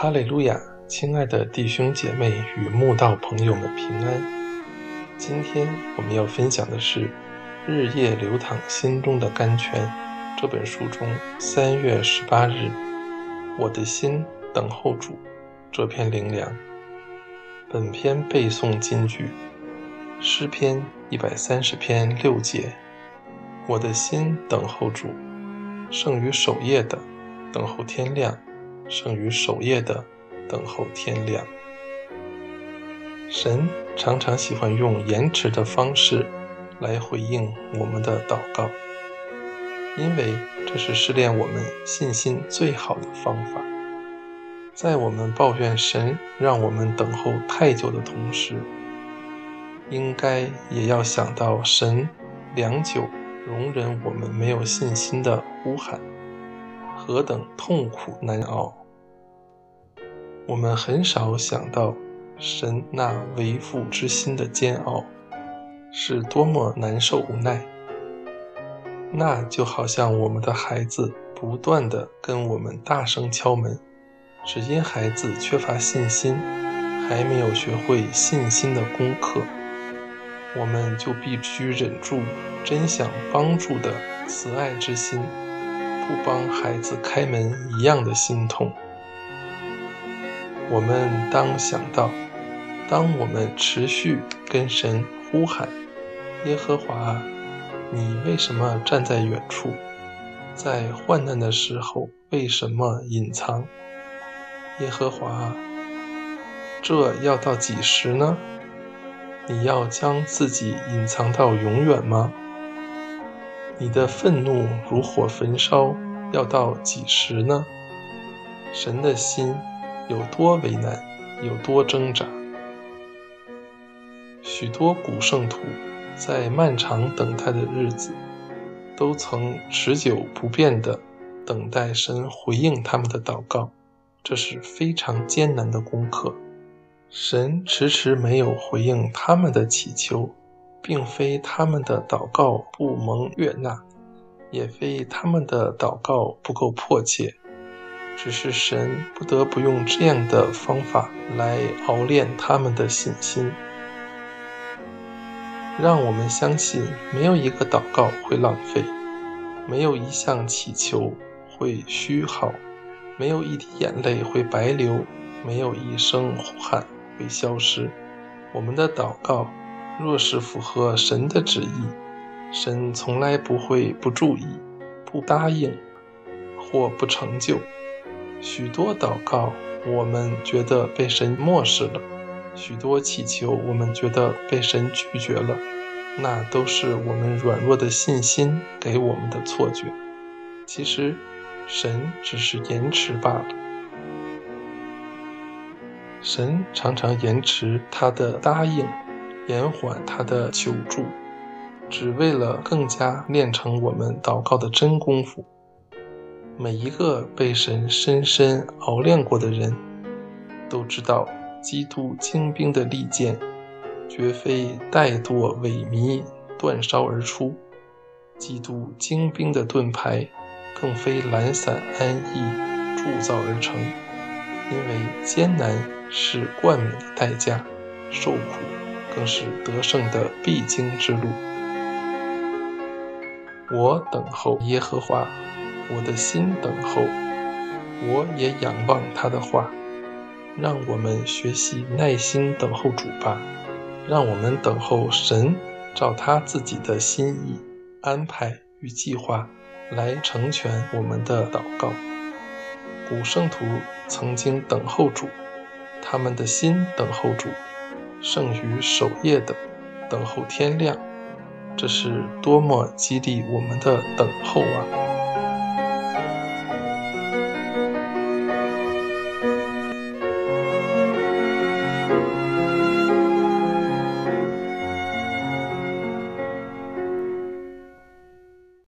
哈利路亚，亲爱的弟兄姐妹与慕道朋友们平安。今天我们要分享的是《日夜流淌心中的甘泉》这本书中三月十八日“我的心等候主”这篇灵粮。本篇背诵金句：诗篇一百三十篇六节：“我的心等候主，胜于守夜的等候天亮。”胜于守夜的等候天亮。神常常喜欢用延迟的方式来回应我们的祷告，因为这是试炼我们信心最好的方法。在我们抱怨神让我们等候太久的同时，应该也要想到神良久容忍我们没有信心的呼喊。何等痛苦难熬！我们很少想到神那为父之心的煎熬是多么难受无奈。那就好像我们的孩子不断的跟我们大声敲门，只因孩子缺乏信心，还没有学会信心的功课，我们就必须忍住真想帮助的慈爱之心。不帮孩子开门一样的心痛。我们当想到，当我们持续跟神呼喊：“耶和华，你为什么站在远处？在患难的时候为什么隐藏？耶和华，这要到几时呢？你要将自己隐藏到永远吗？”你的愤怒如火焚烧，要到几时呢？神的心有多为难，有多挣扎？许多古圣徒在漫长等待的日子，都曾持久不变地等待神回应他们的祷告，这是非常艰难的功课。神迟迟没有回应他们的祈求。并非他们的祷告不蒙悦纳，也非他们的祷告不够迫切，只是神不得不用这样的方法来熬炼他们的信心，让我们相信没有一个祷告会浪费，没有一项祈求会虚耗，没有一滴眼泪会白流，没有一声呼喊会消失。我们的祷告。若是符合神的旨意，神从来不会不注意、不答应或不成就。许多祷告，我们觉得被神漠视了；许多祈求，我们觉得被神拒绝了。那都是我们软弱的信心给我们的错觉。其实，神只是延迟罢了。神常常延迟他的答应。延缓他的求助，只为了更加练成我们祷告的真功夫。每一个被神深深熬炼过的人，都知道，基督精兵的利剑，绝非怠惰萎靡断烧而出；基督精兵的盾牌，更非懒散安逸铸造而成。因为艰难是冠冕的代价，受苦。更是得胜的必经之路。我等候耶和华，我的心等候，我也仰望他的话。让我们学习耐心等候主吧，让我们等候神照他自己的心意安排与计划来成全我们的祷告。古圣徒曾经等候主，他们的心等候主。胜于守夜的等候天亮，这是多么激励我们的等候啊！